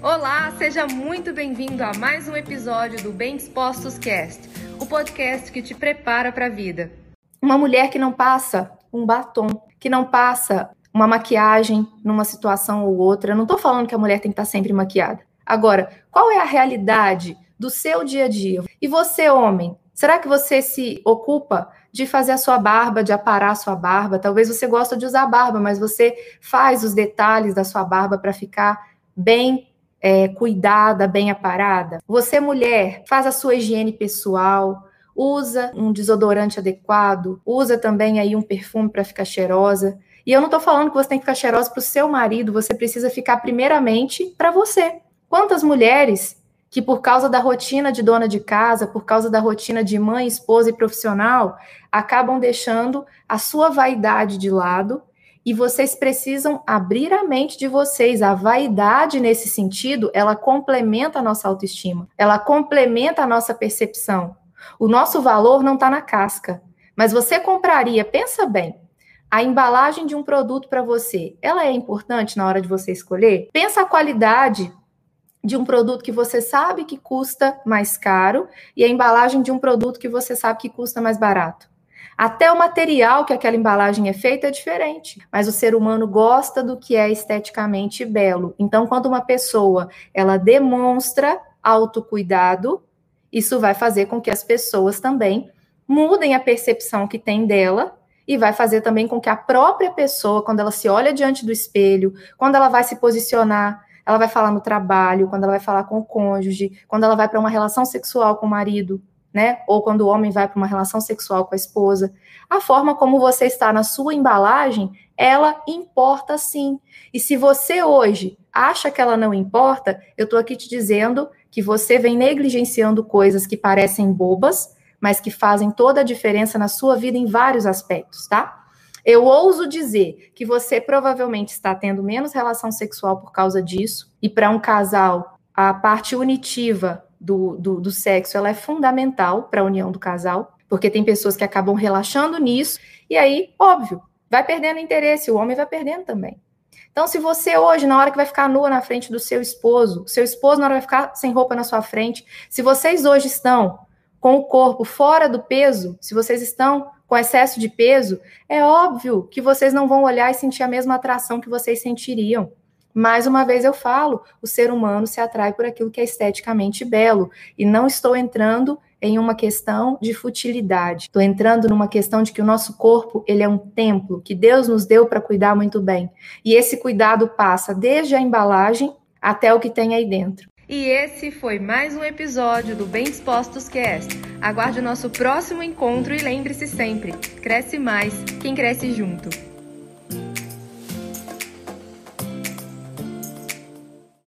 Olá, seja muito bem-vindo a mais um episódio do Bem Dispostos Cast, o podcast que te prepara para a vida. Uma mulher que não passa um batom, que não passa uma maquiagem numa situação ou outra. Eu não estou falando que a mulher tem que estar sempre maquiada. Agora, qual é a realidade do seu dia a dia? E você, homem, será que você se ocupa de fazer a sua barba, de aparar a sua barba? Talvez você gosta de usar barba, mas você faz os detalhes da sua barba para ficar bem é, cuidada, bem aparada? Você, mulher, faz a sua higiene pessoal, usa um desodorante adequado, usa também aí um perfume para ficar cheirosa. E eu não estou falando que você tem que ficar cheirosa para o seu marido, você precisa ficar primeiramente para você. Quantas mulheres que por causa da rotina de dona de casa, por causa da rotina de mãe, esposa e profissional, acabam deixando a sua vaidade de lado e vocês precisam abrir a mente de vocês. A vaidade, nesse sentido, ela complementa a nossa autoestima, ela complementa a nossa percepção. O nosso valor não está na casca, mas você compraria, pensa bem, a embalagem de um produto para você, ela é importante na hora de você escolher? Pensa a qualidade de um produto que você sabe que custa mais caro e a embalagem de um produto que você sabe que custa mais barato. Até o material que aquela embalagem é feita é diferente, mas o ser humano gosta do que é esteticamente belo. Então, quando uma pessoa ela demonstra autocuidado, isso vai fazer com que as pessoas também mudem a percepção que tem dela e vai fazer também com que a própria pessoa, quando ela se olha diante do espelho, quando ela vai se posicionar ela vai falar no trabalho, quando ela vai falar com o cônjuge, quando ela vai para uma relação sexual com o marido, né? Ou quando o homem vai para uma relação sexual com a esposa. A forma como você está na sua embalagem, ela importa sim. E se você hoje acha que ela não importa, eu estou aqui te dizendo que você vem negligenciando coisas que parecem bobas, mas que fazem toda a diferença na sua vida em vários aspectos, tá? Eu ouso dizer que você provavelmente está tendo menos relação sexual por causa disso, e para um casal, a parte unitiva do, do, do sexo ela é fundamental para a união do casal, porque tem pessoas que acabam relaxando nisso, e aí, óbvio, vai perdendo interesse, o homem vai perdendo também. Então, se você hoje, na hora que vai ficar nua na frente do seu esposo, seu esposo na hora vai ficar sem roupa na sua frente, se vocês hoje estão com o corpo fora do peso, se vocês estão com excesso de peso, é óbvio que vocês não vão olhar e sentir a mesma atração que vocês sentiriam. Mais uma vez eu falo, o ser humano se atrai por aquilo que é esteticamente belo. E não estou entrando em uma questão de futilidade. Estou entrando numa questão de que o nosso corpo, ele é um templo que Deus nos deu para cuidar muito bem. E esse cuidado passa desde a embalagem até o que tem aí dentro. E esse foi mais um episódio do Bem Dispostos Cast. Aguarde o nosso próximo encontro e lembre-se sempre: cresce mais quem cresce junto.